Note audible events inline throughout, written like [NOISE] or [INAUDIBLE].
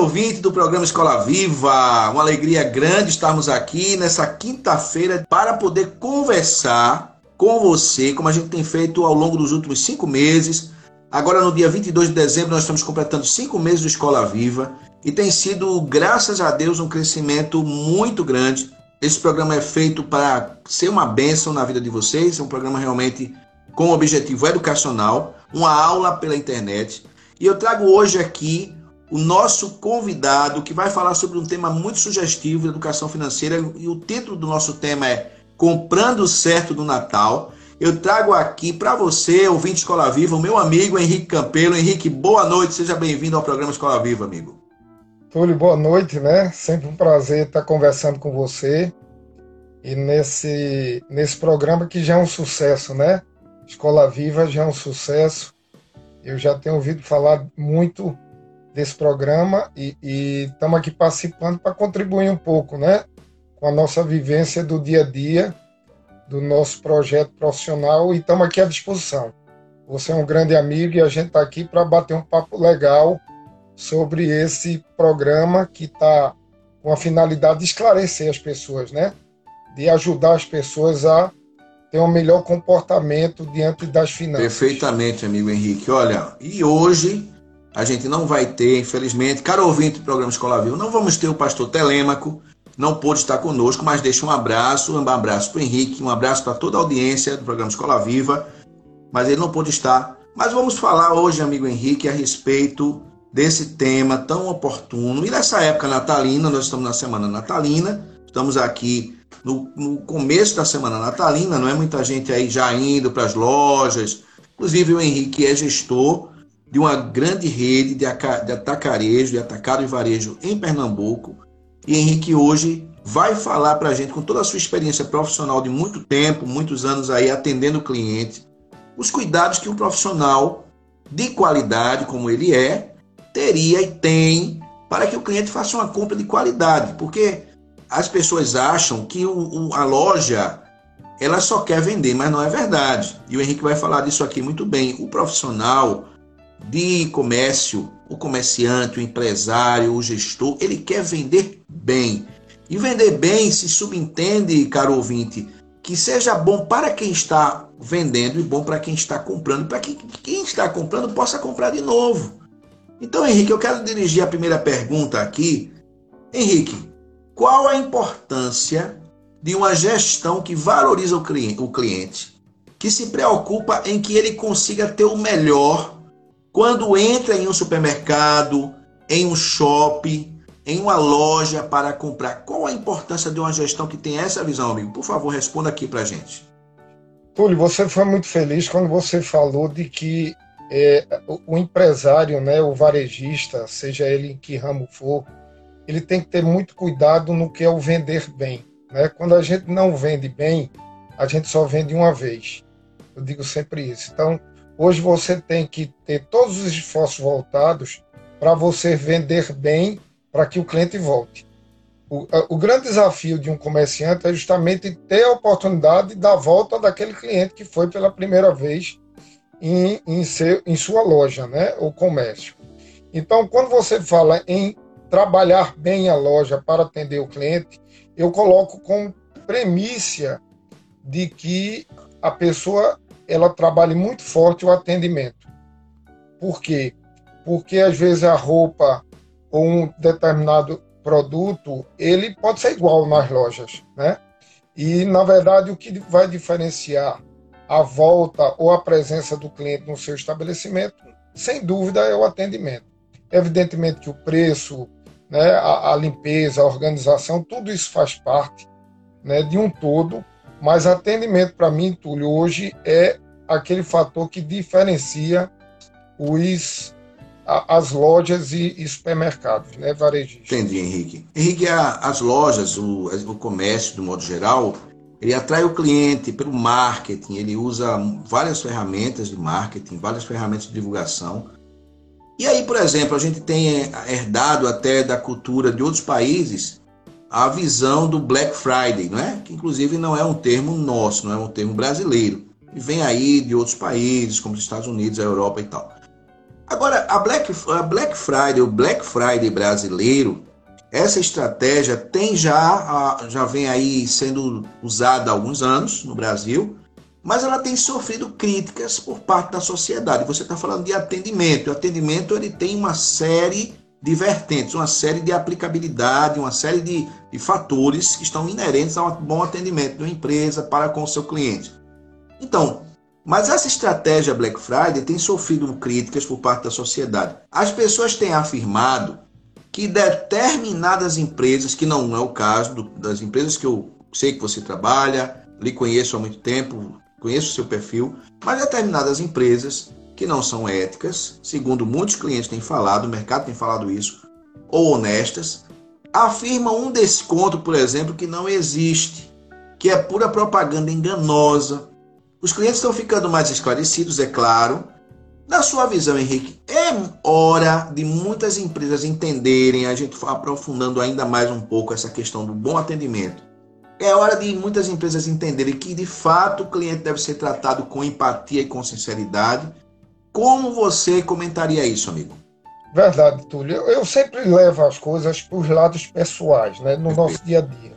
Ouvinte do programa Escola Viva. Uma alegria grande estarmos aqui nessa quinta-feira para poder conversar com você, como a gente tem feito ao longo dos últimos cinco meses. Agora, no dia 22 de dezembro, nós estamos completando cinco meses do Escola Viva e tem sido, graças a Deus, um crescimento muito grande. Esse programa é feito para ser uma bênção na vida de vocês, é um programa realmente com objetivo educacional, uma aula pela internet. E eu trago hoje aqui o nosso convidado, que vai falar sobre um tema muito sugestivo de educação financeira, e o título do nosso tema é Comprando Certo do Natal. Eu trago aqui para você, ouvinte Escola Viva, o meu amigo Henrique Campelo. Henrique, boa noite, seja bem-vindo ao programa Escola Viva, amigo. Túlio, boa noite, né? Sempre um prazer estar conversando com você. E nesse, nesse programa que já é um sucesso, né? Escola Viva já é um sucesso. Eu já tenho ouvido falar muito desse programa e estamos aqui participando para contribuir um pouco, né, com a nossa vivência do dia a dia, do nosso projeto profissional e estamos aqui à disposição. Você é um grande amigo e a gente está aqui para bater um papo legal sobre esse programa que está com a finalidade de esclarecer as pessoas, né, de ajudar as pessoas a ter um melhor comportamento diante das finanças. Perfeitamente, amigo Henrique. Olha, e hoje a gente não vai ter, infelizmente, caro ouvinte do programa Escola Viva, não vamos ter o pastor Telêmaco, não pôde estar conosco, mas deixa um abraço, um abraço para o Henrique, um abraço para toda a audiência do programa Escola Viva, mas ele não pôde estar. Mas vamos falar hoje, amigo Henrique, a respeito desse tema tão oportuno. E nessa época natalina, nós estamos na semana natalina, estamos aqui no, no começo da semana natalina, não é muita gente aí já indo para as lojas, inclusive o Henrique é gestor de uma grande rede de atacarejo, de atacado e varejo em Pernambuco. E Henrique hoje vai falar para a gente, com toda a sua experiência profissional de muito tempo, muitos anos aí atendendo o cliente, os cuidados que um profissional de qualidade, como ele é, teria e tem para que o cliente faça uma compra de qualidade. Porque as pessoas acham que o, a loja ela só quer vender, mas não é verdade. E o Henrique vai falar disso aqui muito bem. O profissional, de comércio, o comerciante, o empresário, o gestor, ele quer vender bem. E vender bem se subentende, caro ouvinte, que seja bom para quem está vendendo e bom para quem está comprando, para que quem está comprando possa comprar de novo. Então, Henrique, eu quero dirigir a primeira pergunta aqui. Henrique, qual a importância de uma gestão que valoriza o cliente, que se preocupa em que ele consiga ter o melhor quando entra em um supermercado, em um shopping, em uma loja para comprar, qual a importância de uma gestão que tem essa visão, amigo? Por favor, responda aqui para gente. Túlio, você foi muito feliz quando você falou de que é, o empresário, né, o varejista, seja ele em que ramo for, ele tem que ter muito cuidado no que é o vender bem. Né? Quando a gente não vende bem, a gente só vende uma vez. Eu digo sempre isso. Então, Hoje você tem que ter todos os esforços voltados para você vender bem para que o cliente volte. O, o, grande desafio de um comerciante é justamente ter a oportunidade da volta daquele cliente que foi pela primeira vez em, em, seu, em sua loja, né, ou comércio. Então, quando você fala em trabalhar bem a loja para atender o cliente, eu coloco com premissa de que a pessoa ela trabalhe muito forte o atendimento. Por quê? Porque às vezes a roupa ou um determinado produto, ele pode ser igual nas lojas, né? E na verdade o que vai diferenciar a volta ou a presença do cliente no seu estabelecimento, sem dúvida, é o atendimento. Evidentemente que o preço né, a, a limpeza, a organização, tudo isso faz parte né, de um todo, mas atendimento para mim, Túlio, hoje é aquele fator que diferencia os as lojas e, e supermercados, né, varejistas. Entendi, Henrique. Henrique, a, as lojas, o, o comércio, do modo geral, ele atrai o cliente pelo marketing, ele usa várias ferramentas de marketing, várias ferramentas de divulgação. E aí, por exemplo, a gente tem herdado até da cultura de outros países a visão do Black Friday, não é? Que inclusive não é um termo nosso, não é um termo brasileiro. E vem aí de outros países, como os Estados Unidos, a Europa e tal. Agora, a Black, a Black Friday, o Black Friday brasileiro, essa estratégia tem já, já vem aí sendo usada há alguns anos no Brasil, mas ela tem sofrido críticas por parte da sociedade. Você está falando de atendimento. O atendimento ele tem uma série de vertentes, uma série de aplicabilidade, uma série de, de fatores que estão inerentes a um bom atendimento de uma empresa para com o seu cliente. Então, mas essa estratégia Black Friday tem sofrido críticas por parte da sociedade. As pessoas têm afirmado que determinadas empresas, que não é o caso do, das empresas que eu sei que você trabalha, lhe conheço há muito tempo, conheço o seu perfil, mas determinadas empresas que não são éticas, segundo muitos clientes têm falado, o mercado tem falado isso, ou honestas, afirmam um desconto, por exemplo, que não existe, que é pura propaganda enganosa, os clientes estão ficando mais esclarecidos, é claro. Na sua visão, Henrique, é hora de muitas empresas entenderem, a gente aprofundando ainda mais um pouco essa questão do bom atendimento. É hora de muitas empresas entenderem que, de fato, o cliente deve ser tratado com empatia e com sinceridade. Como você comentaria isso, amigo? Verdade, Túlio. Eu sempre levo as coisas para os lados pessoais, né, no Perfeito. nosso dia a dia.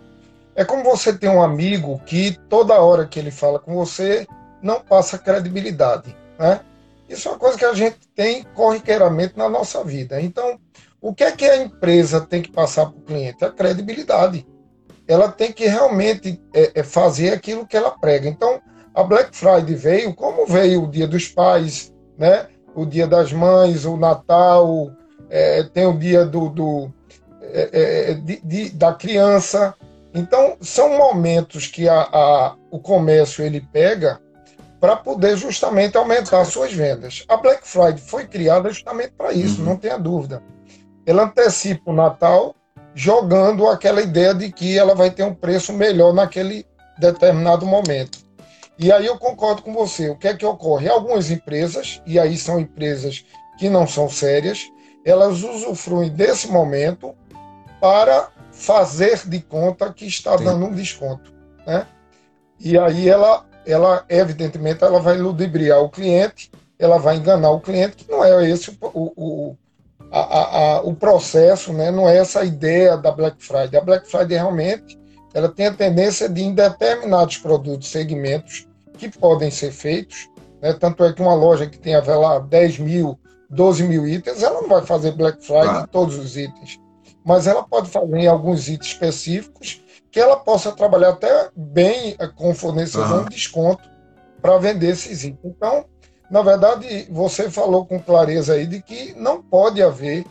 É como você ter um amigo que toda hora que ele fala com você não passa credibilidade, né? Isso é uma coisa que a gente tem corriqueiramente na nossa vida. Então, o que é que a empresa tem que passar para o cliente? A credibilidade. Ela tem que realmente é, é fazer aquilo que ela prega. Então, a Black Friday veio como veio o Dia dos Pais, né? O Dia das Mães, o Natal, é, tem o Dia do, do é, é de, de, da criança. Então, são momentos que a, a, o comércio ele pega para poder justamente aumentar suas vendas. A Black Friday foi criada justamente para isso, uhum. não tenha dúvida. Ela antecipa o Natal, jogando aquela ideia de que ela vai ter um preço melhor naquele determinado momento. E aí eu concordo com você. O que é que ocorre? Algumas empresas, e aí são empresas que não são sérias, elas usufruem desse momento para fazer de conta que está Sim. dando um desconto, né? E aí ela, ela evidentemente, ela vai ludibriar o cliente, ela vai enganar o cliente, que não é esse o, o, a, a, o processo, né? Não é essa a ideia da Black Friday. A Black Friday realmente ela tem a tendência de em determinados produtos, segmentos que podem ser feitos, né? Tanto é que uma loja que tenha lá 10 mil, 12 mil itens, ela não vai fazer Black Friday claro. em todos os itens mas ela pode fazer em alguns itens específicos que ela possa trabalhar até bem eh, com o fornecedor uhum. um desconto para vender esses itens. Então, na verdade, você falou com clareza aí de que não pode haver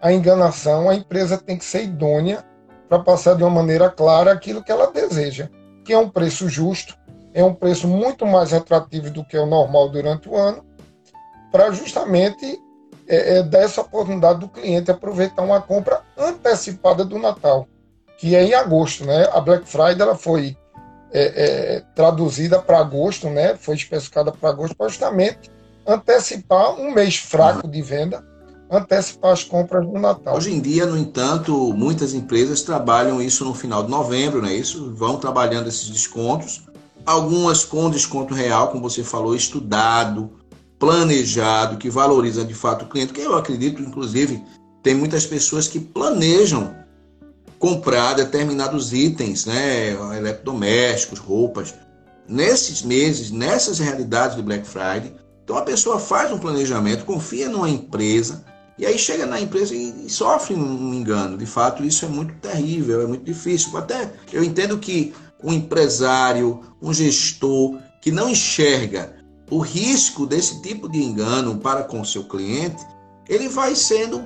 a enganação, a empresa tem que ser idônea para passar de uma maneira clara aquilo que ela deseja, que é um preço justo, é um preço muito mais atrativo do que o normal durante o ano, para justamente é, é, dar essa oportunidade do cliente aproveitar uma compra antecipada do Natal, que é em agosto, né? A Black Friday ela foi é, é, traduzida para agosto, né? Foi especificada para agosto para justamente antecipar um mês fraco de venda, antecipar as compras do Natal. Hoje em dia, no entanto, muitas empresas trabalham isso no final de novembro, né? Isso vão trabalhando esses descontos, algumas com desconto real, como você falou, estudado, planejado, que valoriza de fato o cliente, que eu acredito, inclusive, tem muitas pessoas que planejam comprar determinados itens, né, eletrodomésticos, roupas, nesses meses, nessas realidades de Black Friday. Então a pessoa faz um planejamento, confia numa empresa, e aí chega na empresa e, sofre um engano. De fato, isso é muito terrível, é muito difícil. Até eu entendo que um empresário, um gestor que não enxerga o risco desse tipo de engano para com o seu cliente, ele vai sendo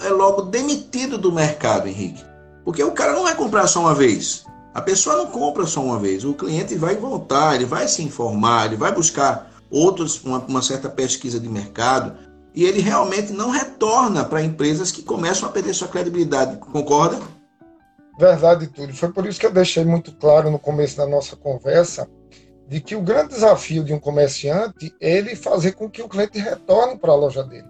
é logo demitido do mercado, Henrique. Porque o cara não vai comprar só uma vez. A pessoa não compra só uma vez. O cliente vai voltar, ele vai se informar, ele vai buscar outros, uma, uma certa pesquisa de mercado e ele realmente não retorna para empresas que começam a perder sua credibilidade. Concorda? Verdade, Túlio. Foi por isso que eu deixei muito claro no começo da nossa conversa de que o grande desafio de um comerciante é ele fazer com que o cliente retorne para a loja dele.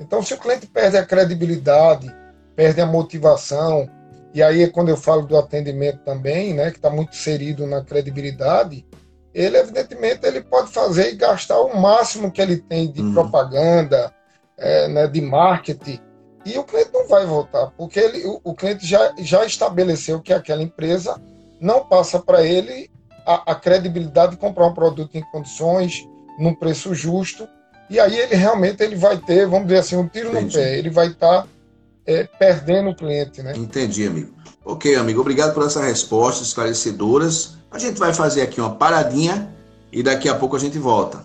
Então, se o cliente perde a credibilidade, perde a motivação, e aí é quando eu falo do atendimento também, né, que está muito inserido na credibilidade, ele evidentemente ele pode fazer e gastar o máximo que ele tem de uhum. propaganda, é, né, de marketing, e o cliente não vai voltar, porque ele, o, o cliente já, já estabeleceu que aquela empresa não passa para ele a, a, credibilidade de comprar um produto em condições, num preço justo, e aí ele realmente ele vai ter, vamos dizer assim, um tiro Entendi. no pé, ele vai estar tá, é, perdendo o cliente. Né? Entendi, amigo. Ok, amigo, obrigado por essas respostas esclarecedoras. A gente vai fazer aqui uma paradinha e daqui a pouco a gente volta.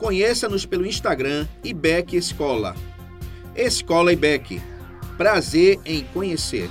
Conheça-nos pelo Instagram IBEC Escola. Escola IBEC. Prazer em conhecer.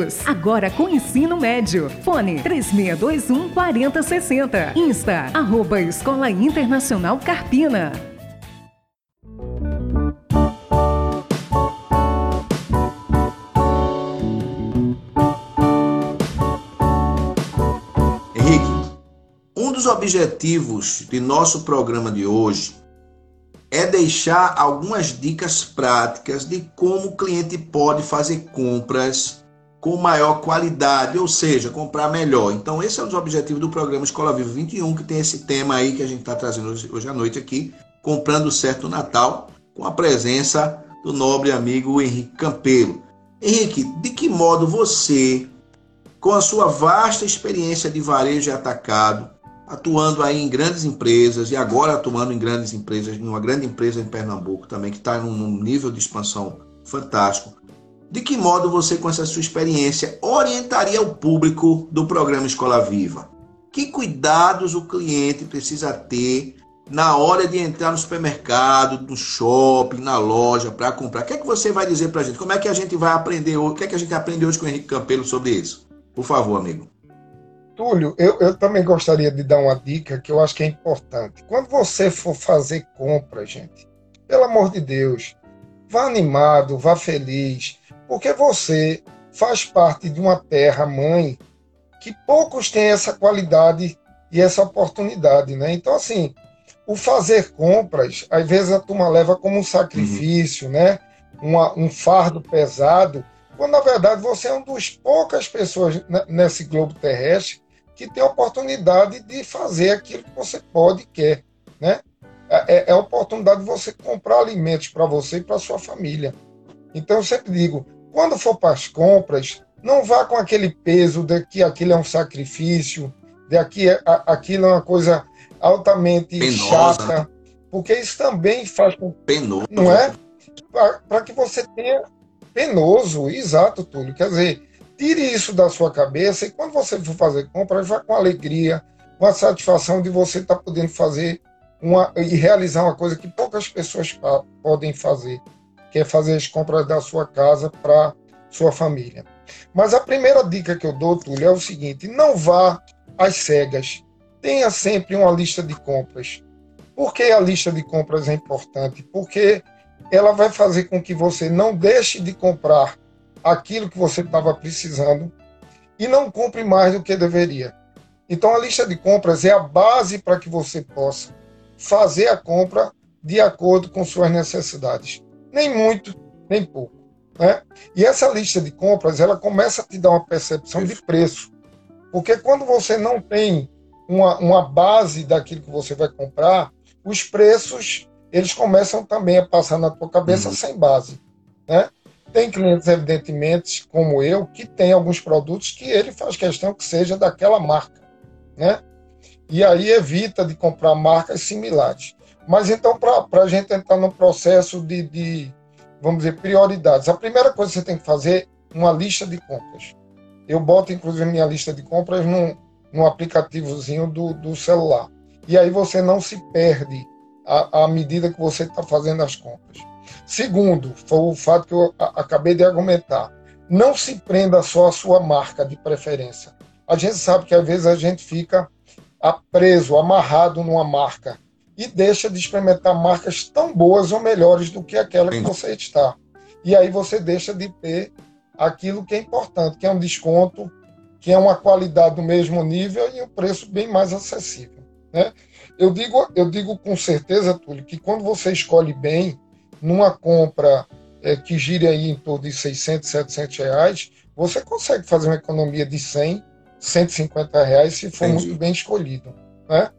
agora com ensino médio. Fone 3621 4060. Insta, arroba Escola Internacional Carpina. Henrique, um dos objetivos de nosso programa de hoje é deixar algumas dicas práticas de como o cliente pode fazer compras com maior qualidade, ou seja, comprar melhor. Então, esse é um dos objetivos do programa Escola Viva 21, que tem esse tema aí que a gente está trazendo hoje, à noite aqui, comprando certo Natal, com a presença do nobre amigo Henrique Campelo. Henrique, de que modo você, com a sua vasta experiência de varejo e atacado, atuando aí em grandes empresas e agora atuando em grandes empresas, em uma grande empresa em Pernambuco também, que está num nível de expansão fantástico, de que modo você, com essa sua experiência, orientaria o público do programa Escola Viva? Que cuidados o cliente precisa ter na hora de entrar no supermercado, no shopping, na loja, para comprar? O que é que você vai dizer para a gente? Como é que a gente vai aprender hoje? O que é que a gente aprende hoje com o Henrique Campelo sobre isso? Por favor, amigo. Túlio, eu, eu também gostaria de dar uma dica que eu acho que é importante. Quando você for fazer compra, gente, pelo amor de Deus, vá animado, vá feliz, porque você faz parte de uma terra mãe que poucos têm essa qualidade e essa oportunidade, né? Então, assim, o fazer compras, às vezes a turma leva como um sacrifício, uhum. né? Uma, um fardo pesado, quando na verdade você é uma das poucas pessoas nesse globo terrestre que tem a oportunidade de fazer aquilo que você pode e quer, né? É, é, é a oportunidade de você comprar alimentos para você e para sua família. Então eu sempre digo, quando for para as compras, não vá com aquele peso de que aquilo é um sacrifício, de que aquilo é uma coisa altamente Penosa. chata, porque isso também faz com penoso, não é? Para que você tenha penoso, exato, Túlio. Quer dizer, tire isso da sua cabeça e quando você for fazer compras, vá com alegria, com a satisfação de você estar tá podendo fazer uma e realizar uma coisa que poucas pessoas podem fazer, que é fazer as compras da sua casa para sua família. Mas a primeira dica que eu dou, Túlio, é o seguinte: não vá às cegas. Tenha sempre uma lista de compras. Por que a lista de compras é importante? Porque ela vai fazer com que você não deixe de comprar aquilo que você estava precisando e não compre mais do que deveria. Então, a lista de compras é a base para que você possa fazer a compra de acordo com suas necessidades. Nem muito, nem pouco. Né? E essa lista de compras, ela começa a te dar uma percepção de preço. Porque quando você não tem uma, uma base daquilo que você vai comprar, os preços eles começam também a passar na tua cabeça uhum. sem base. Né? Tem clientes, evidentemente, como eu, que tem alguns produtos que ele faz questão que seja daquela marca. Né? E aí evita de comprar marcas similares. Mas então, para a gente entrar no processo de, de, vamos dizer, prioridades, a primeira coisa que você tem que fazer é uma lista de compras. Eu boto, inclusive, minha lista de compras num, num aplicativozinho do, do celular. E aí você não se perde à, medida que você está fazendo as compras. Segundo, foi o fato que eu acabei de argumentar. Não se prenda só à sua marca de preferência. A gente sabe que às vezes a gente fica preso, amarrado numa marca e deixa de experimentar marcas tão boas ou melhores do que aquela que você está. E aí você deixa de ter aquilo que é importante, que é um desconto, que é uma qualidade do mesmo nível e um preço bem mais acessível. Né? Eu digo, eu digo com certeza, Túlio, que quando você escolhe bem, numa compra é, que gire aí em torno de 600, 700 reais, você consegue fazer uma economia de 100, 150 reais se for Entendi. muito bem escolhido. Né?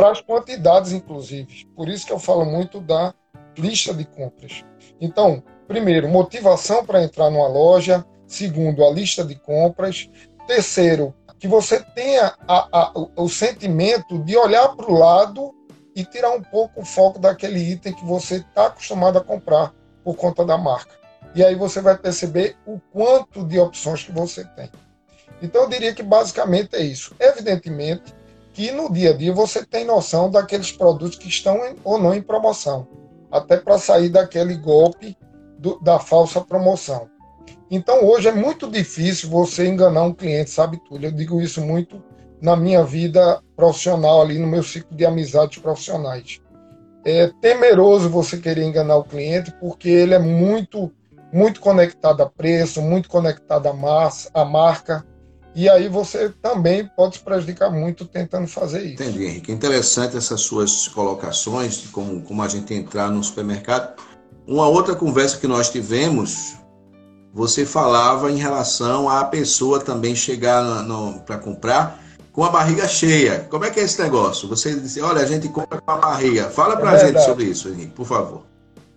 Para as quantidades, inclusive. Por isso que eu falo muito da lista de compras. Então, primeiro, motivação para entrar numa loja. Segundo, a lista de compras. Terceiro, que você tenha a, a, o sentimento de olhar para o lado e tirar um pouco o foco daquele item que você está acostumado a comprar por conta da marca. E aí você vai perceber o quanto de opções que você tem. Então eu diria que basicamente é isso. Evidentemente que no dia a dia você tem noção daqueles produtos que estão em, ou não em promoção, até para sair daquele golpe do, da falsa promoção. Então hoje é muito difícil você enganar um cliente, sabe tudo. Eu digo isso muito na minha vida profissional ali no meu ciclo de amizades profissionais. É temeroso você querer enganar o cliente porque ele é muito muito conectado a preço, muito conectado à, massa, à marca, e aí você também pode se prejudicar muito tentando fazer isso. Entendi, Henrique. Interessante essas suas colocações, de como, como a gente entrar no supermercado. Uma outra conversa que nós tivemos você falava em relação à pessoa também chegar para comprar com a barriga cheia. Como é que é esse negócio? Você disse, olha, a gente compra com a barriga. Fala para a é gente sobre isso, Henrique, por favor.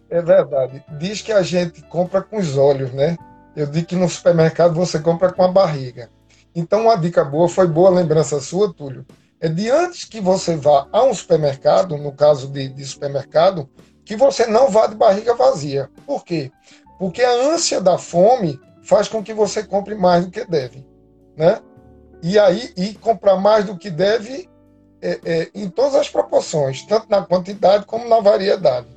É verdade. Diz que a gente compra com os olhos, né? Eu digo que no supermercado você compra com a barriga. Então, uma dica boa, foi boa lembrança sua, Túlio, é de antes que você vá a um supermercado, no caso de, de supermercado, que você não vá de barriga vazia. Por quê? Porque a ânsia da fome faz com que você compre mais do que deve, né? E aí, e comprar mais do que deve é, é, em todas as proporções, tanto na quantidade como na variedade.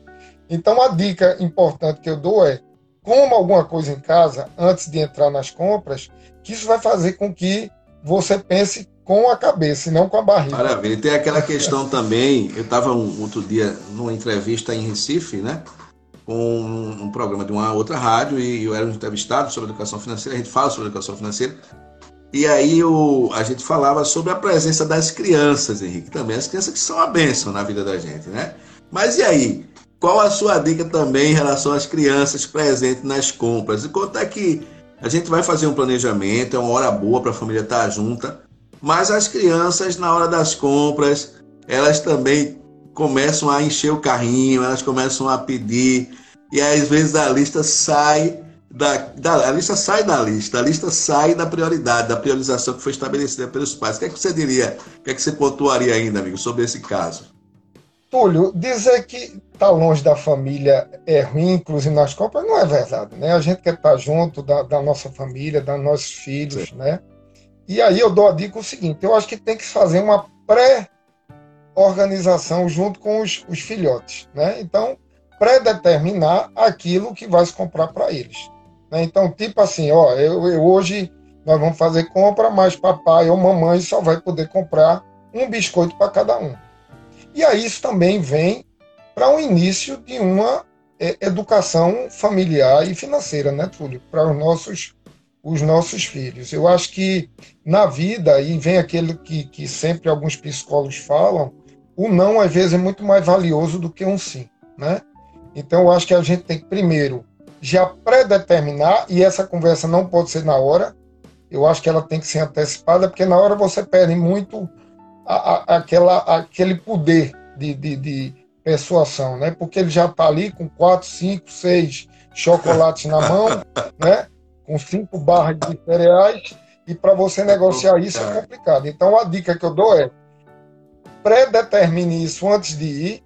Então, a dica importante que eu dou é coma alguma coisa em casa antes de entrar nas compras, que isso vai fazer com que você pense com a cabeça e não com a barriga. Maravilha. E tem aquela questão também, eu estava um, outro dia numa entrevista em Recife, né? Com um, um, programa de uma outra rádio e eu era um entrevistado sobre educação financeira, a gente fala sobre educação financeira. E aí o, a gente falava sobre a presença das crianças, Henrique, também. As crianças que são a bênção na vida da gente, né? Mas e aí? Qual a sua dica também em relação às crianças presentes nas compras? E quanto é que a gente vai fazer um planejamento, é uma hora boa para a família estar junta, mas as crianças, na hora das compras, elas também começam a encher o carrinho, elas começam a pedir, e às vezes a lista sai da, da, a lista sai da lista, a lista sai da prioridade, da priorização que foi estabelecida pelos pais. O que é que você diria, o que é que você pontuaria ainda, amigo, sobre esse caso? Túlio, dizer que estar tá longe da família é ruim, inclusive nas compras, não é verdade, né? A gente quer estar tá junto da, da nossa família, dos nossos filhos, Sim. né? E aí eu dou a dica o seguinte, eu acho que tem que fazer uma pré-organização junto com os, os filhotes, né? Então, pré-determinar aquilo que vai se comprar para eles. Né? Então, tipo assim, ó, eu, eu, hoje nós vamos fazer compra, mas papai ou mamãe só vai poder comprar um biscoito para cada um. E aí isso também vem para o início de uma é, educação familiar e financeira, né, Túlio? Para os nossos, os nossos filhos. Eu acho que na vida, e vem aquele que, que sempre alguns psicólogos falam, o não às vezes é muito mais valioso do que um sim, né? Então eu acho que a gente tem que primeiro já predeterminar, e essa conversa não pode ser na hora, eu acho que ela tem que ser antecipada, porque na hora você perde muito a, a, aquela, aquele poder de, de, de, persuasão, né? Porque ele já está ali com quatro, cinco, seis chocolates na mão, [LAUGHS] né? Com cinco barras de cereais, e para você negociar isso é complicado. Então a dica que eu dou é predetermine isso antes de ir,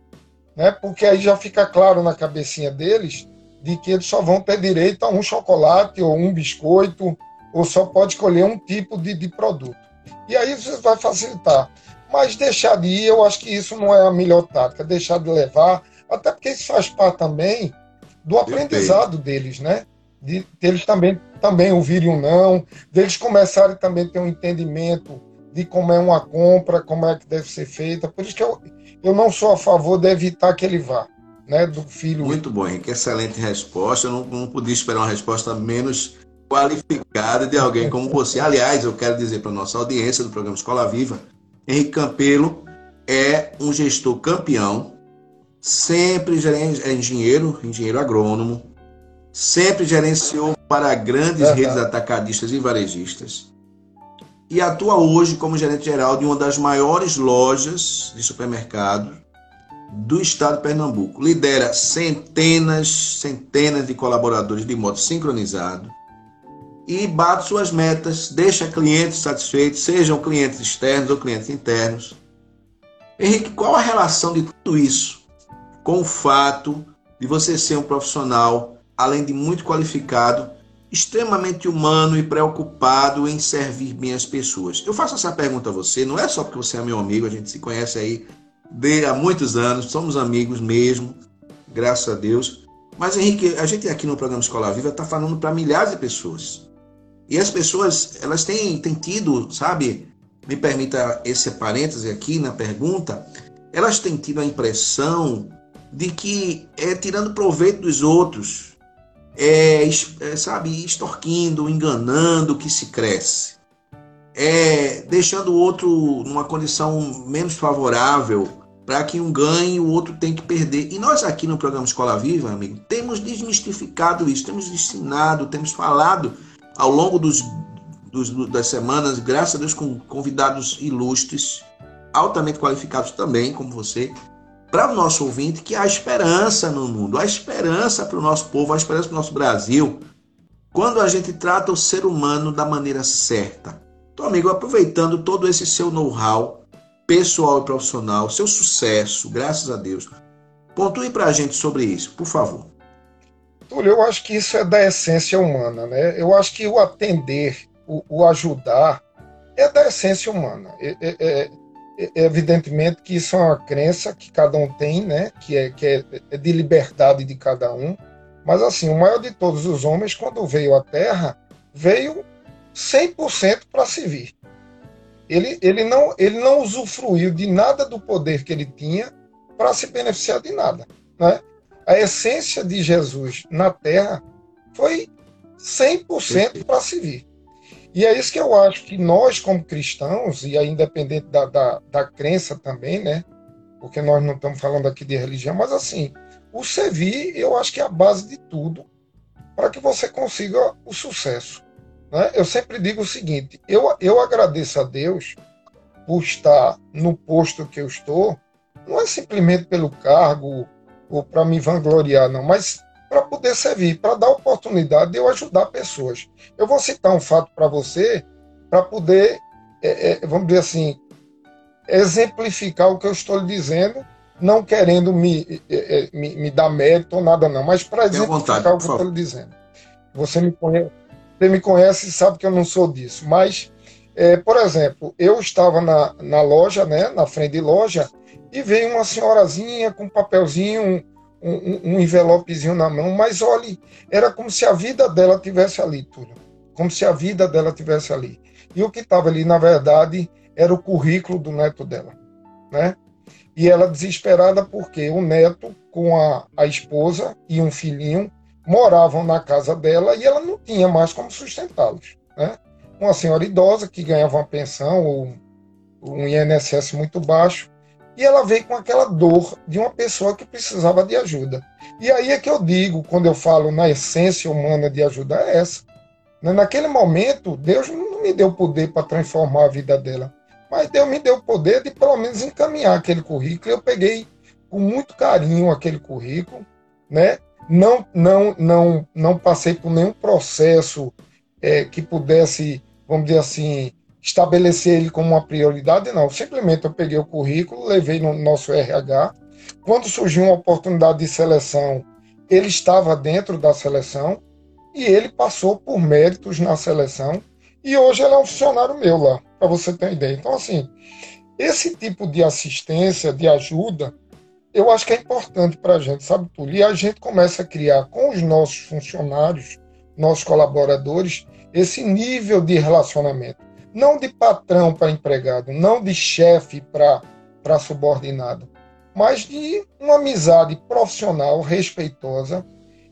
né? Porque aí já fica claro na cabecinha deles de que eles só vão ter direito a um chocolate ou um biscoito, ou só pode escolher um tipo de, de produto. E aí você vai facilitar. Mas deixar de ir, eu acho que isso não é a melhor tática, deixar de levar, até porque isso faz parte também do aprendizado deles, né? De, eles também, também ouvirem um não, deles começarem também a ter um entendimento de como é uma compra, como é que deve ser feita. Por isso que eu, eu não sou a favor de evitar que ele vá, né? Do filho. Muito bom, Henrique. Excelente resposta. Eu não, não podia esperar uma resposta menos qualificada de alguém como você. Aliás, eu quero dizer para nossa audiência do programa Escola Viva Henrique Campelo é um gestor campeão, sempre é engenheiro, engenheiro agrônomo, sempre gerenciou para grandes uhum. redes atacadistas e varejistas e atua hoje como gerente geral de uma das maiores lojas de supermercado do estado de Pernambuco. Lidera centenas, centenas de colaboradores de modo sincronizado e bate suas metas, deixa clientes satisfeitos, sejam clientes externos ou clientes internos. Henrique, qual a relação de tudo isso com o fato de você ser um profissional, além de muito qualificado, extremamente humano e preocupado em servir bem as pessoas? Eu faço essa pergunta a você, não é só porque você é meu amigo, a gente se conhece aí de há muitos anos, somos amigos mesmo, graças a Deus. Mas, Henrique, a gente aqui no programa Escola Viva está falando para milhares de pessoas. E as pessoas, elas têm, têm tido, sabe, me permita esse parêntese aqui na pergunta, elas têm tido a impressão de que é tirando proveito dos outros, é, é sabe, extorquindo, enganando que se cresce, é deixando o outro numa condição menos favorável para que um ganhe o outro tem que perder. E nós aqui no programa Escola Viva, amigo, temos desmistificado isso, temos ensinado, temos falado ao longo dos, dos, das semanas, graças a Deus, com convidados ilustres, altamente qualificados também, como você, para o nosso ouvinte, que há esperança no mundo, há esperança para o nosso povo, há esperança para o nosso Brasil, quando a gente trata o ser humano da maneira certa. Então, amigo, aproveitando todo esse seu know-how pessoal e profissional, seu sucesso, graças a Deus, pontue para a gente sobre isso, por favor. Túlio, eu acho que isso é da essência humana, né? Eu acho que o atender, o, o ajudar, é da essência humana. É, é, é, é, evidentemente que isso é uma crença que cada um tem, né? Que é, que é, é de liberdade de cada um. Mas assim, o maior de todos os homens, quando veio à Terra, veio 100% para servir. Ele, ele, não, ele não usufruiu de nada do poder que ele tinha para se beneficiar de nada. Né? A essência de Jesus na Terra foi 100% para servir. E é isso que eu acho que nós, como cristãos, e independente da, da, da crença também, né? Porque nós não estamos falando aqui de religião, mas assim, o servir, eu acho que é a base de tudo para que você consiga o sucesso. Né? Eu sempre digo o seguinte: eu, eu agradeço a Deus por estar no posto que eu estou, não é simplesmente pelo cargo ou para me vangloriar, não, mas para poder servir, para dar oportunidade de eu ajudar pessoas. Eu vou citar um fato para você, para poder, é, é, vamos dizer assim, exemplificar o que eu estou lhe dizendo, não querendo me, é, é me, me dar mérito ou nada, não, mas para exemplificar vontade, o que eu estou lhe dizendo. Você me conhece, você me conhece e sabe que eu não sou disso. Mas, é, por exemplo, eu estava na, na loja, né, na frente de loja, e veio uma senhorazinha com um papelzinho, um, um, um envelopezinho na mão, mas olhe, era como se a vida dela tivesse ali, tudo. Como se a vida dela tivesse ali. E o que estava ali, na verdade, era o currículo do neto dela, né? E ela desesperada porque o neto, com a, a esposa e um filhinho, moravam na casa dela e ela não tinha mais como sustentá-los. Né? Uma senhora idosa que ganhava uma pensão ou um INSS muito baixo, e ela veio com aquela dor de uma pessoa que precisava de ajuda. E aí é que eu digo, quando eu falo na essência humana de ajudar, é essa. Né? Naquele momento, Deus não me deu poder para transformar a vida dela, mas Deus me deu o poder de pelo menos encaminhar aquele currículo. Eu peguei com muito carinho aquele currículo, né? não, não, não, não passei por nenhum processo é, que pudesse, vamos dizer assim, estabelecer ele como uma prioridade, não. Simplesmente eu peguei o currículo, levei no nosso RH. Quando surgiu uma oportunidade de seleção, ele estava dentro da seleção e ele passou por méritos na seleção. E hoje ele é um funcionário meu lá, para você ter uma ideia. Então, assim, esse tipo de assistência, de ajuda, eu acho que é importante para a gente, sabe, Túlio? E a gente começa a criar com os nossos funcionários, nossos colaboradores, esse nível de relacionamento. Não de patrão para empregado, não de chefe para subordinado, mas de uma amizade profissional, respeitosa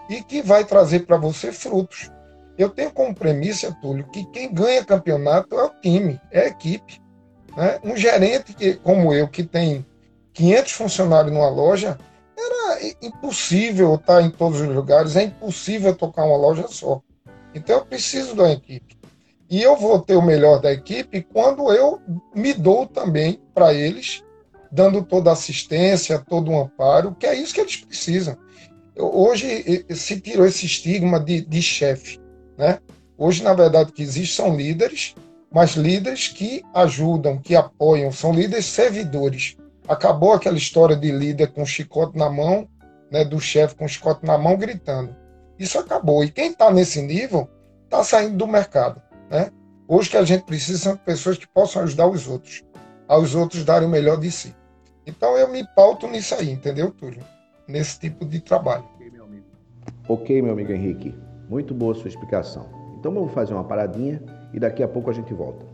e que vai trazer para você frutos. Eu tenho como premissa, Túlio, que quem ganha campeonato é o time, é a equipe. Né? Um gerente que, como eu, que tem 500 funcionários numa loja, era impossível estar em todos os lugares, é impossível tocar uma loja só. Então eu preciso da equipe. E eu vou ter o melhor da equipe quando eu me dou também para eles, dando toda assistência, todo o um amparo, que é isso que eles precisam. Hoje se tirou esse estigma de, de chefe. Né? Hoje, na verdade, o que existe são líderes, mas líderes que ajudam, que apoiam, são líderes servidores. Acabou aquela história de líder com chicote na mão, né, do chefe com chicote na mão gritando. Isso acabou. E quem está nesse nível está saindo do mercado. Né? Hoje que a gente precisa são pessoas que possam ajudar os outros, aos outros darem o melhor de si. Então eu me pauto nisso aí, entendeu, Túlio? Nesse tipo de trabalho. Ok, meu amigo Henrique. Muito boa sua explicação. Então vamos fazer uma paradinha e daqui a pouco a gente volta.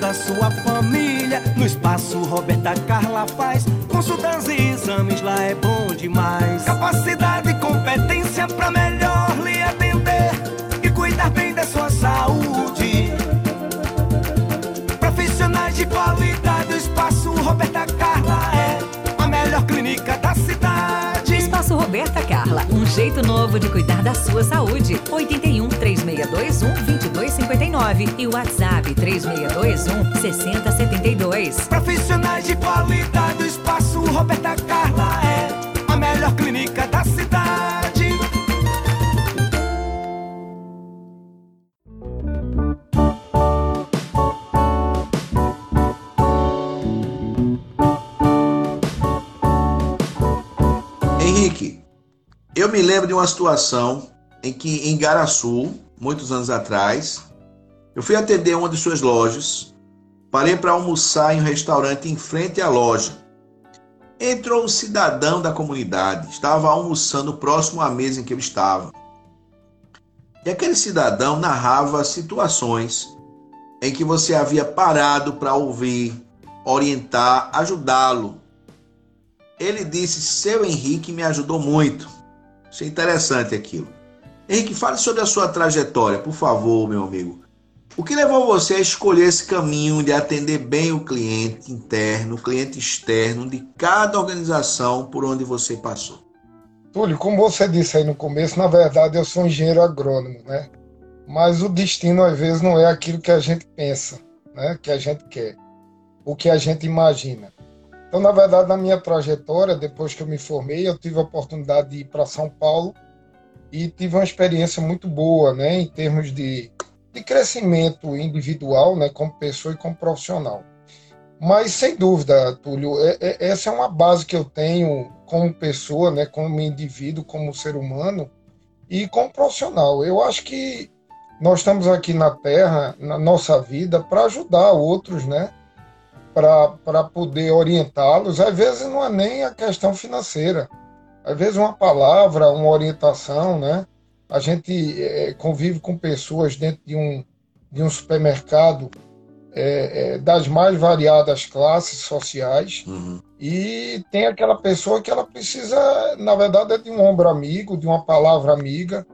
Toda a sua família. No espaço Roberta Carla faz consultas e exames, lá é bom demais. Capacidade e competência pra melhor lhe atender e cuidar bem da sua saúde. Profissionais de qualidade, o espaço Roberta Carla Roberta Carla, um jeito novo de cuidar da sua saúde. 81 3621 2259 e o WhatsApp 3621 6072. Profissionais de qualidade, o Espaço Roberta Carla é a melhor clínica lembro de uma situação em que em Garaçu, muitos anos atrás, eu fui atender uma de suas lojas, parei para almoçar em um restaurante em frente à loja. Entrou um cidadão da comunidade, estava almoçando próximo à mesa em que eu estava. E aquele cidadão narrava situações em que você havia parado para ouvir, orientar, ajudá-lo. Ele disse: Seu Henrique me ajudou muito. Achei interessante aquilo. Henrique, fale sobre a sua trajetória, por favor, meu amigo. O que levou você a escolher esse caminho de atender bem o cliente interno, o cliente externo de cada organização por onde você passou? Túlio, como você disse aí no começo, na verdade eu sou engenheiro agrônomo, né? Mas o destino às vezes não é aquilo que a gente pensa, né? Que a gente quer, o que a gente imagina. Então, na verdade, na minha trajetória, depois que eu me formei, eu tive a oportunidade de ir para São Paulo e tive uma experiência muito boa, né? Em termos de, de crescimento individual, né? Como pessoa e como profissional. Mas, sem dúvida, Túlio, é, é, essa é uma base que eu tenho como pessoa, né, como indivíduo, como ser humano e como profissional. Eu acho que nós estamos aqui na Terra, na nossa vida, para ajudar outros, né? Para poder orientá-los. Às vezes não é nem a questão financeira. Às vezes uma palavra, uma orientação, né? A gente é, convive com pessoas dentro de um, de um supermercado é, é, das mais variadas classes sociais uhum. e tem aquela pessoa que ela precisa, na verdade, é de um ombro amigo, de uma palavra amiga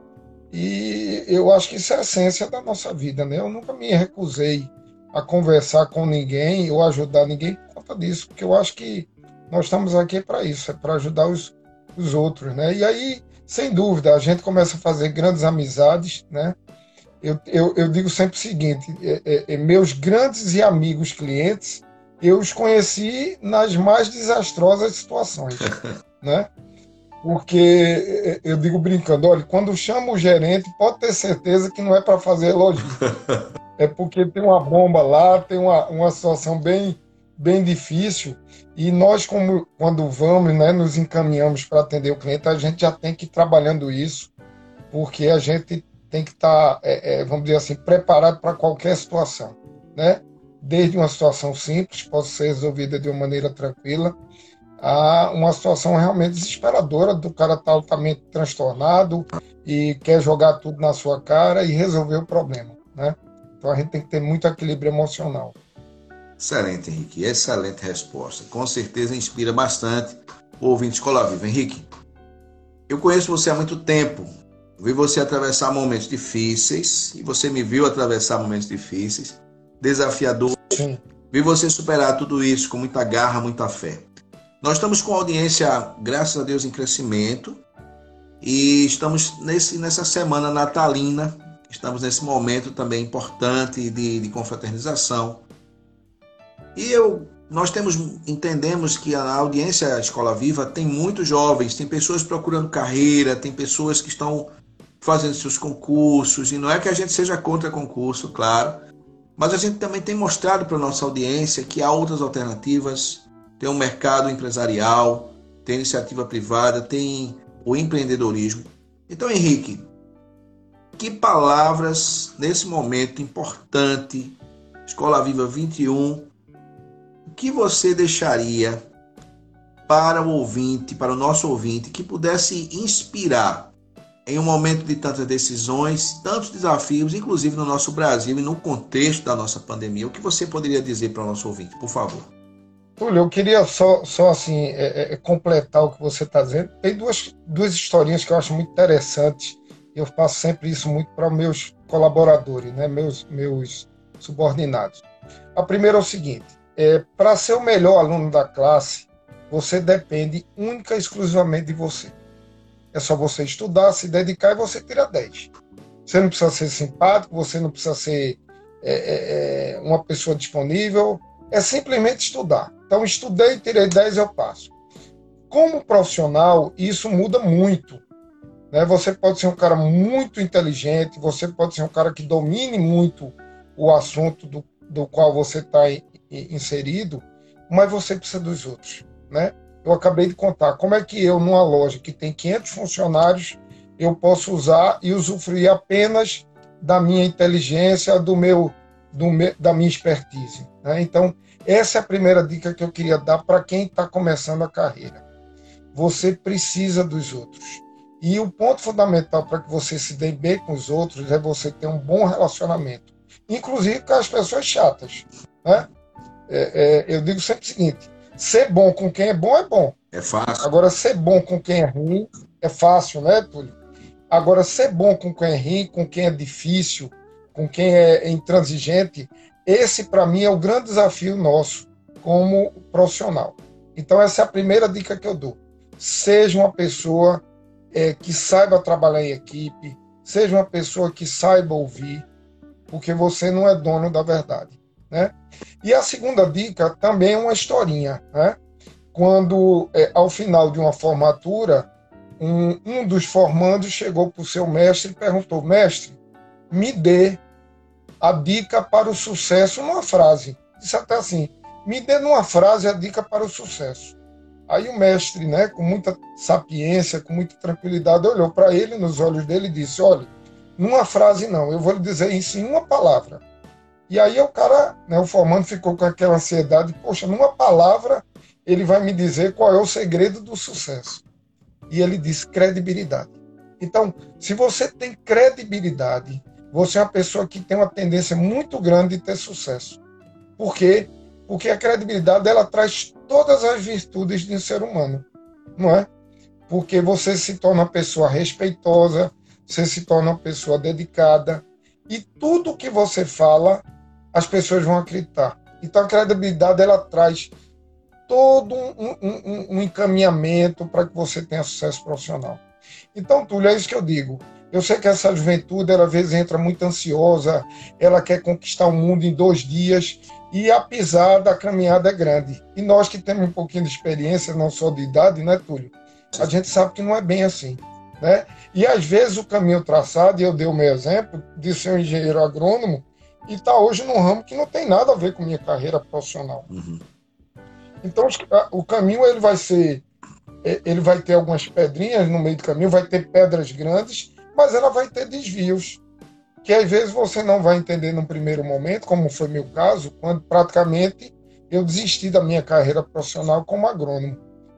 e eu acho que isso é a essência da nossa vida, né? Eu nunca me recusei a conversar com ninguém ou ajudar ninguém por conta disso, porque eu acho que nós estamos aqui para isso, é para ajudar os, os outros, né? E aí, sem dúvida, a gente começa a fazer grandes amizades, né? eu, eu, eu digo sempre o seguinte: é, é, é, meus grandes e amigos clientes, eu os conheci nas mais desastrosas situações, [LAUGHS] né? Porque é, é, eu digo brincando, olha, quando chama o gerente, pode ter certeza que não é para fazer elogio. [LAUGHS] É porque tem uma bomba lá, tem uma, uma situação bem, bem difícil. E nós, como, quando vamos, né, nos encaminhamos para atender o cliente, a gente já tem que ir trabalhando isso, porque a gente tem que estar, tá, é, é, vamos dizer assim, preparado para qualquer situação, né? Desde uma situação simples, pode ser resolvida de uma maneira tranquila, a uma situação realmente desesperadora do cara estar tá altamente transtornado e quer jogar tudo na sua cara e resolver o problema, né? Então a gente tem que ter muito equilíbrio emocional. Excelente, Henrique. Excelente resposta. Com certeza inspira bastante o ouvinte Escola Viva. Henrique, eu conheço você há muito tempo vi você atravessar momentos difíceis, e você me viu atravessar momentos difíceis, desafiadores. Sim. Vi você superar tudo isso com muita garra, muita fé. Nós estamos com a audiência, graças a Deus, em crescimento. E estamos nesse, nessa semana natalina, estamos nesse momento também importante de, de confraternização. E eu, nós temos, entendemos que a audiência Escola Viva tem muitos jovens, tem pessoas procurando carreira, tem pessoas que estão fazendo seus concursos, e não é que a gente seja contra concurso, claro, mas a gente também tem mostrado para a nossa audiência que há outras alternativas, tem um mercado empresarial, tem iniciativa privada, tem o empreendedorismo. Então, Henrique, que palavras nesse momento importante, Escola Viva 21, o que você deixaria para o ouvinte, para o nosso ouvinte, que pudesse inspirar em um momento de tantas decisões, tantos desafios, inclusive no nosso Brasil e no contexto da nossa pandemia. O que você poderia dizer para o nosso ouvinte, por favor? Túlio, eu queria só, só assim, é, é, completar o que você está dizendo. Tem duas, duas historinhas que eu acho muito interessantes. Eu faço sempre isso muito para meus colaboradores, né, meus, meus subordinados. A primeira é o seguinte: é, para ser o melhor aluno da classe, você depende única e exclusivamente de você. É só você estudar, se dedicar e você tira 10. Você não precisa ser simpático, você não precisa ser é, é, é, uma pessoa disponível, é simplesmente estudar. Então, estudei, tirei 10, eu passo. Como profissional, isso muda muito. Né? Você pode ser um cara muito inteligente, você pode ser um cara que domine muito o assunto do, do qual você está inserido, mas você precisa dos outros. Né? eu acabei de contar. Como é que eu, numa loja que tem 500 funcionários, eu posso usar e usufruir apenas da minha inteligência, do meu, do me, da minha expertise? Né? Então, essa é a primeira dica que eu queria dar para quem está começando a carreira. Você precisa dos outros. E o ponto fundamental para que você se dê bem com os outros é você ter um bom relacionamento, inclusive com as pessoas chatas. Né? É, é, eu digo sempre o seguinte: ser bom com quem é bom é bom. É fácil. Agora, ser bom com quem é ruim é fácil, né, Túlio? Agora, ser bom com quem é ruim, com quem é difícil, com quem é intransigente, esse, para mim, é o grande desafio nosso como profissional. Então, essa é a primeira dica que eu dou. Seja uma pessoa é, que saiba trabalhar em equipe, seja uma pessoa que saiba ouvir, porque você não é dono da verdade. Né? E a segunda dica também é uma historinha. Né? Quando, é, ao final de uma formatura, um, um dos formandos chegou para o seu mestre e perguntou: Mestre, me dê a dica para o sucesso numa frase. Disse até assim: me dê numa frase a dica para o sucesso. Aí o mestre, né, com muita sapiência, com muita tranquilidade, olhou para ele nos olhos dele e disse: Olha, numa frase não, eu vou lhe dizer isso em uma palavra. E aí o cara, né, o formando ficou com aquela ansiedade: Poxa, numa palavra ele vai me dizer qual é o segredo do sucesso. E ele disse: credibilidade. Então, se você tem credibilidade, você é uma pessoa que tem uma tendência muito grande de ter sucesso. Por quê? Porque a credibilidade ela traz todas as virtudes de um ser humano, não é? Porque você se torna uma pessoa respeitosa, você se torna uma pessoa dedicada e tudo que você fala as pessoas vão acreditar. Então a credibilidade ela traz todo um, um, um encaminhamento para que você tenha sucesso profissional. Então, Túlio, é isso que eu digo. Eu sei que essa juventude, ela, às vezes, entra muito ansiosa, ela quer conquistar o mundo em dois dias, e a pisada, a caminhada é grande. E nós que temos um pouquinho de experiência, não só de idade, né, Túlio? A gente sabe que não é bem assim. Né? E às vezes o caminho traçado, e eu dei o meu exemplo, de ser um engenheiro agrônomo, e está hoje num ramo que não tem nada a ver com minha carreira profissional. Uhum. Então o caminho ele vai ser, ele vai ter algumas pedrinhas no meio do caminho, vai ter pedras grandes, mas ela vai ter desvios que às vezes você não vai entender no primeiro momento, como foi meu caso, quando praticamente eu desisti da minha carreira profissional como agrônomo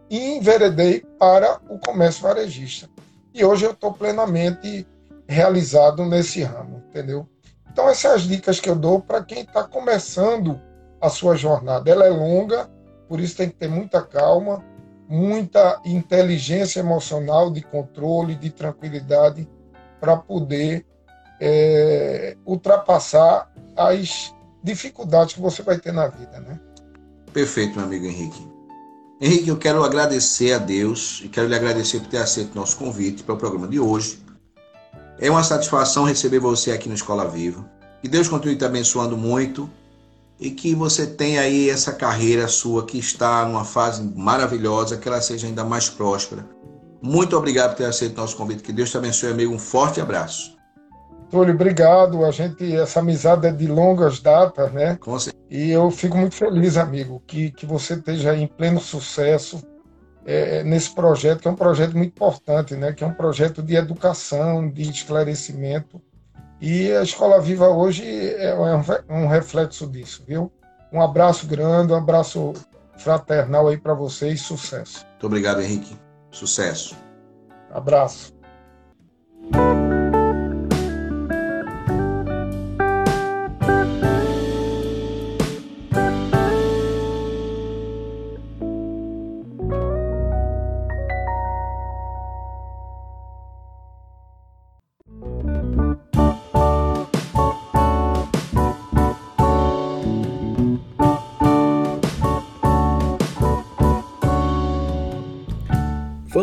e enveredei para o comércio varejista. E hoje eu estou plenamente realizado nesse ramo, entendeu? Então essas são as dicas que eu dou para quem está começando a sua jornada. Ela é longa, por isso tem que ter muita calma, muita inteligência emocional, de controle, de tranquilidade para poder é, ultrapassar as dificuldades que você vai ter na vida, né? Perfeito, meu amigo Henrique. Henrique, eu quero agradecer a Deus e quero lhe agradecer por ter aceito nosso convite para o programa de hoje. É uma satisfação receber você aqui no Escola Viva. Que Deus continue te abençoando muito e que você tenha aí essa carreira sua que está numa fase maravilhosa, que ela seja ainda mais próspera muito obrigado por ter aceito o nosso convite. Que Deus te abençoe, amigo. Um forte abraço. Túlio, obrigado. A gente, essa amizade é de longas datas, né? Com certeza. E eu fico muito feliz, amigo, que, que você esteja em pleno sucesso é, nesse projeto, que é um projeto muito importante, né? Que é um projeto de educação, de esclarecimento. E a Escola Viva hoje é um reflexo disso, viu? Um abraço grande, um abraço fraternal aí para vocês, sucesso. Muito obrigado, Henrique. Sucesso. Abraço.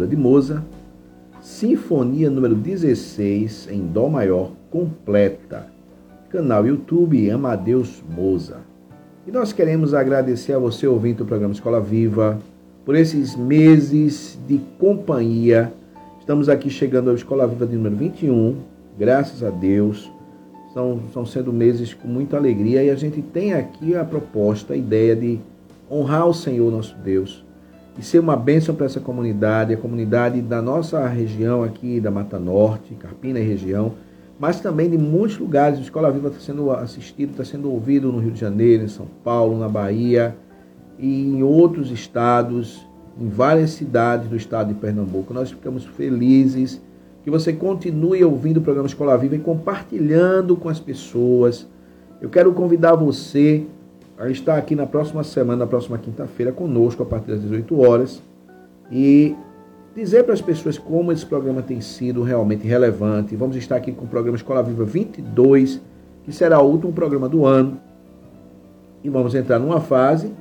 obra de Mozart, Sinfonia número 16 em Dó maior completa. Canal YouTube Amadeus Mozart. E nós queremos agradecer a você, ouvinte do programa Escola Viva, por esses meses de companhia. Estamos aqui chegando ao Escola Viva de número 21, graças a Deus. São, estão sendo meses com muita alegria e a gente tem aqui a proposta, a ideia de honrar o Senhor nosso Deus e ser uma bênção para essa comunidade, a comunidade da nossa região aqui, da Mata Norte, Carpina e região, mas também de muitos lugares. A Escola Viva está sendo assistido, está sendo ouvido no Rio de Janeiro, em São Paulo, na Bahia e em outros estados, em várias cidades do estado de Pernambuco. Nós ficamos felizes que você continue ouvindo o programa Escola Viva e compartilhando com as pessoas. Eu quero convidar você está aqui na próxima semana, na próxima quinta-feira, conosco a partir das 18 horas e dizer para as pessoas como esse programa tem sido realmente relevante. Vamos estar aqui com o programa Escola Viva 22, que será o último programa do ano. E vamos entrar numa fase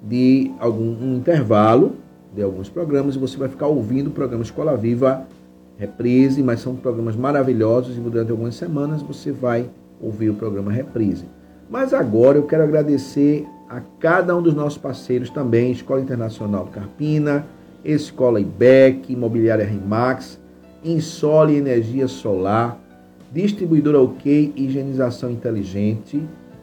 de algum um intervalo de alguns programas e você vai ficar ouvindo o programa Escola Viva Reprise, mas são programas maravilhosos e durante algumas semanas você vai ouvir o programa Reprise. Mas agora eu quero agradecer a cada um dos nossos parceiros também, Escola Internacional Carpina, Escola IBEC, Imobiliária Rimax, Insole Energia Solar, Distribuidora OK Higienização Inteligente,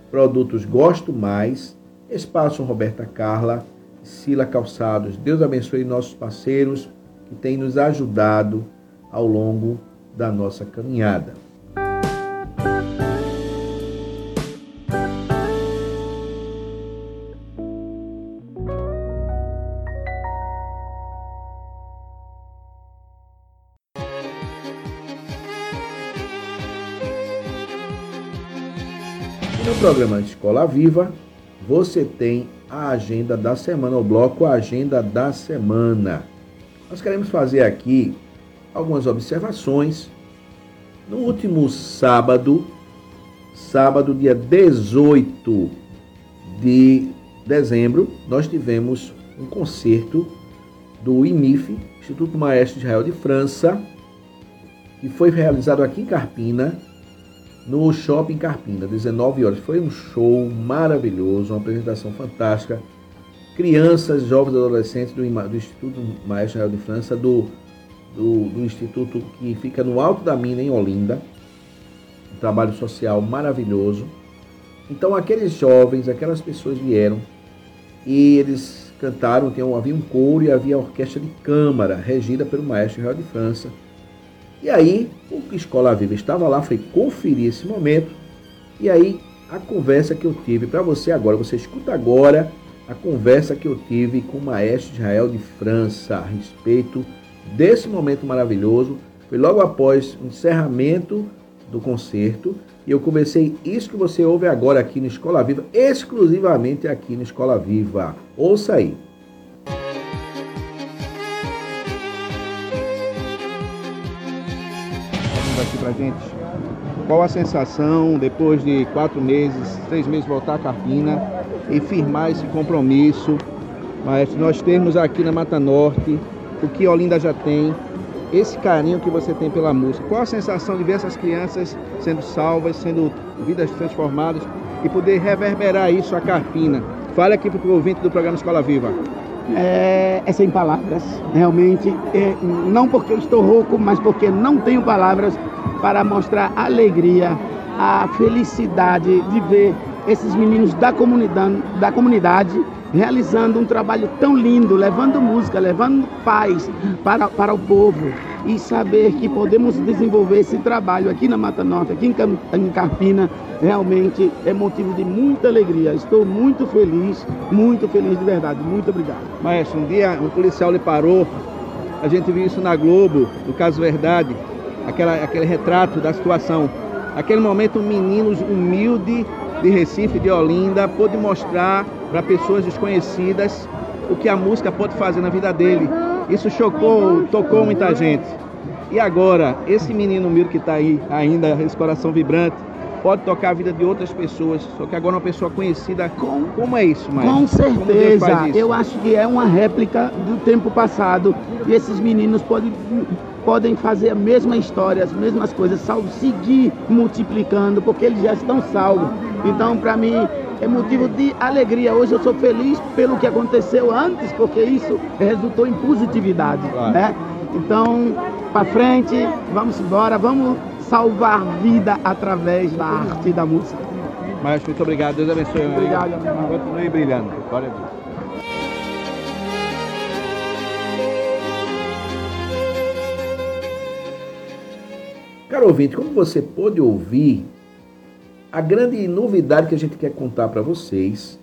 Produtos Gosto Mais, Espaço Roberta Carla, Sila Calçados. Deus abençoe nossos parceiros que têm nos ajudado ao longo da nossa caminhada. Programa Escola Viva, você tem a agenda da semana, o bloco Agenda da Semana. Nós queremos fazer aqui algumas observações. No último sábado, sábado, dia 18 de dezembro, nós tivemos um concerto do IMIF, Instituto Maestro Israel de França, que foi realizado aqui em Carpina, no Shopping Carpina, 19 horas. Foi um show maravilhoso, uma apresentação fantástica. Crianças, jovens adolescentes do, do Instituto Maestro Israel de França, do, do, do Instituto que fica no Alto da Mina, em Olinda. Um trabalho social maravilhoso. Então, aqueles jovens, aquelas pessoas vieram e eles cantaram. Tinha, havia um coro e havia a orquestra de câmara, regida pelo Maestro Israel de França e aí, o Escola Viva estava lá, foi conferir esse momento. E aí, a conversa que eu tive para você agora, você escuta agora a conversa que eu tive com o maestro Israel de França a respeito desse momento maravilhoso. Foi logo após o encerramento do concerto e eu conversei isso que você ouve agora aqui no Escola Viva, exclusivamente aqui no Escola Viva. Ouça aí. Gente qual a sensação depois de quatro meses, três meses voltar a Carpina e firmar esse compromisso. Mas nós temos aqui na Mata Norte o que Olinda já tem, esse carinho que você tem pela música. Qual a sensação de ver essas crianças sendo salvas, sendo vidas transformadas e poder reverberar isso a Carpina? Fale aqui para o ouvinte do programa Escola Viva. É, é sem palavras, realmente. É, não porque eu estou rouco, mas porque não tenho palavras para mostrar a alegria, a felicidade de ver esses meninos da comunidade, da comunidade realizando um trabalho tão lindo, levando música, levando paz para, para o povo e saber que podemos desenvolver esse trabalho aqui na Mata Norte, aqui em, Carpina, realmente é motivo de muita alegria. Estou muito feliz, muito feliz de verdade. Muito obrigado. Maestro, um dia um policial lhe parou, a gente viu isso na Globo, no caso Verdade, aquela, aquele retrato da situação. Aquele momento, um menino humilde de Recife, de Olinda, pôde mostrar para pessoas desconhecidas o que a música pode fazer na vida dele. Isso chocou, tocou muita gente. E agora, esse menino humilde que está aí, ainda, esse coração vibrante, pode tocar a vida de outras pessoas, só que agora uma pessoa conhecida. Com, como é isso, Maia? Com certeza. Eu acho que é uma réplica do tempo passado. E esses meninos podem podem fazer a mesma história, as mesmas coisas, salvo seguir multiplicando, porque eles já estão salvos. Então, para mim, é motivo de alegria. Hoje eu sou feliz pelo que aconteceu antes, porque isso resultou em positividade. Claro. Né? Então, para frente, vamos embora, vamos salvar vida através da arte e da música. Mas muito obrigado, Deus abençoe. Obrigado, Continue brilhando. Glória a Deus. Caro ouvinte, como você pôde ouvir, a grande novidade que a gente quer contar para vocês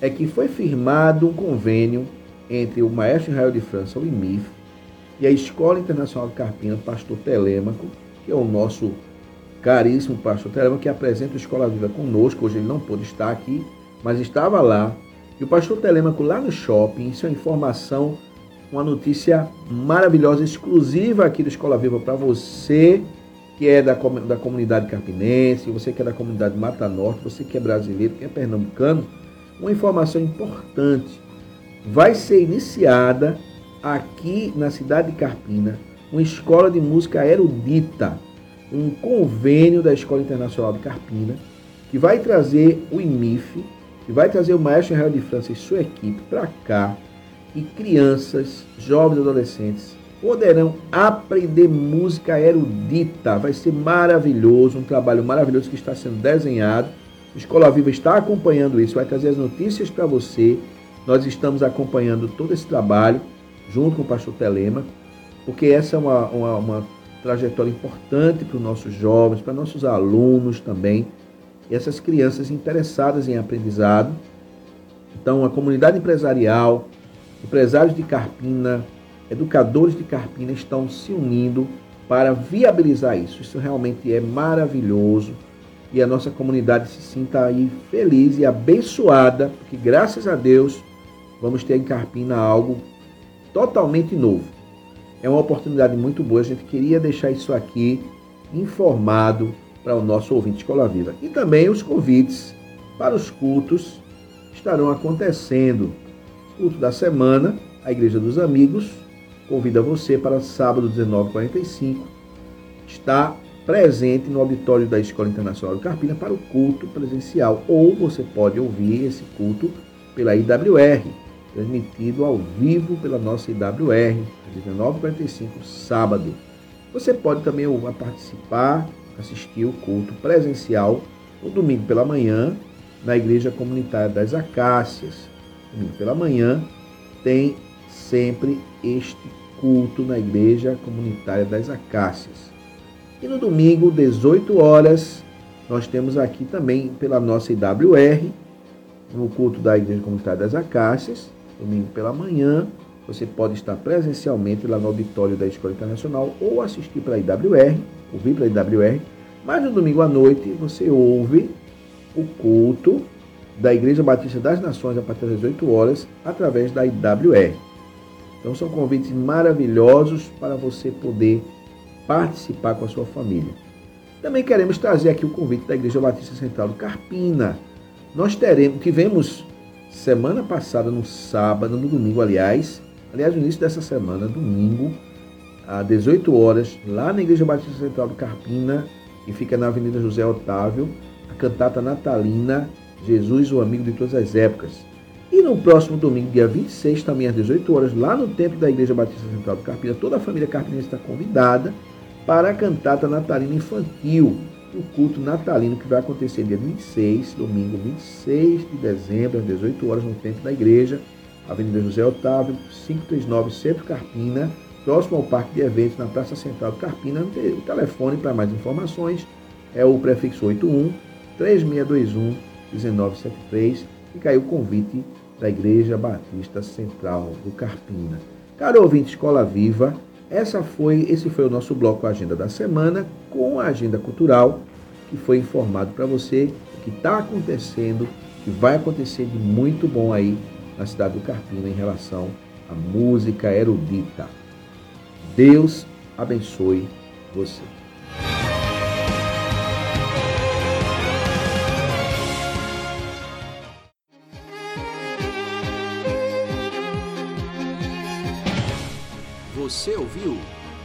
é que foi firmado um convênio entre o Maestro Israel de França, o IMIF, e a Escola Internacional de Carpina, pastor Telêmaco, que é o nosso caríssimo pastor Telêmaco, que apresenta a Escola Viva conosco. Hoje ele não pôde estar aqui, mas estava lá. E o pastor Telêmaco lá no shopping, isso é informação, uma notícia maravilhosa, exclusiva aqui do Escola Viva para você que é da, da comunidade carpinense, você que é da comunidade Mata Norte, você que é brasileiro, que é pernambucano, uma informação importante. Vai ser iniciada aqui na cidade de Carpina uma escola de música erudita, um convênio da Escola Internacional de Carpina, que vai trazer o IMIF, que vai trazer o Maestro Israel de França e sua equipe para cá, e crianças, jovens e adolescentes poderão aprender música erudita. Vai ser maravilhoso, um trabalho maravilhoso que está sendo desenhado. A Escola Viva está acompanhando isso, vai trazer as notícias para você. Nós estamos acompanhando todo esse trabalho junto com o pastor Telema, porque essa é uma, uma, uma trajetória importante para os nossos jovens, para nossos alunos também, e essas crianças interessadas em aprendizado. Então, a comunidade empresarial, empresários de Carpina, educadores de Carpina estão se unindo para viabilizar isso. Isso realmente é maravilhoso. e a nossa comunidade se sinta aí feliz e abençoada, porque graças a Deus vamos ter em Carpina algo totalmente novo. É uma oportunidade muito boa, a gente queria deixar isso aqui informado para o nosso ouvinte Escola Viva. E também os convites para os cultos estarão acontecendo. Culto da semana, a Igreja dos Amigos convida você para sábado 19h45. Está presente no auditório da Escola Internacional de Carpina para o culto presencial. Ou você pode ouvir esse culto pela IWR, transmitido ao vivo pela nossa IWR, 19h45, sábado. Você pode também participar, assistir o culto presencial no domingo pela manhã, na Igreja Comunitária das Acácias. Domingo pela manhã tem sempre este culto na Igreja Comunitária das Acácias. E no domingo, 18 horas, nós temos aqui também pela nossa IWR, no culto da Igreja Comunitária das Acácias, domingo pela manhã. Você pode estar presencialmente lá no auditório da Escola Internacional ou assistir para a IWR, ouvir para a IWR. Mas no domingo à noite você ouve o culto da Igreja Batista das Nações a partir das 18 horas através da IWR. Então são convites maravilhosos para você poder participar com a sua família. Também queremos trazer aqui o convite da Igreja Batista Central do Carpina. Nós teremos, tivemos semana passada, no sábado, no domingo, aliás, aliás, no início dessa semana, domingo, às 18 horas, lá na Igreja Batista Central do Carpina, que fica na Avenida José Otávio, a cantata natalina Jesus, o amigo de todas as épocas. E no próximo domingo, dia 26, também às 18 horas, lá no templo da Igreja Batista Central do Carpina, toda a família Carpinense está convidada para a cantata natalina infantil, o culto natalino que vai acontecer dia 26, domingo 26 de dezembro, às 18 horas, no templo da igreja, Avenida José Otávio, 539 Centro Carpina, próximo ao Parque de Eventos, na Praça Central do Carpina. O telefone para mais informações é o prefixo 81 3621 1973 e caiu o convite da Igreja Batista Central do Carpina. Caro ouvinte Escola Viva, essa foi, esse foi o nosso bloco Agenda da Semana, com a agenda cultural, que foi informado para você o que está acontecendo, que vai acontecer de muito bom aí na cidade do Carpina em relação à música erudita. Deus abençoe você. Você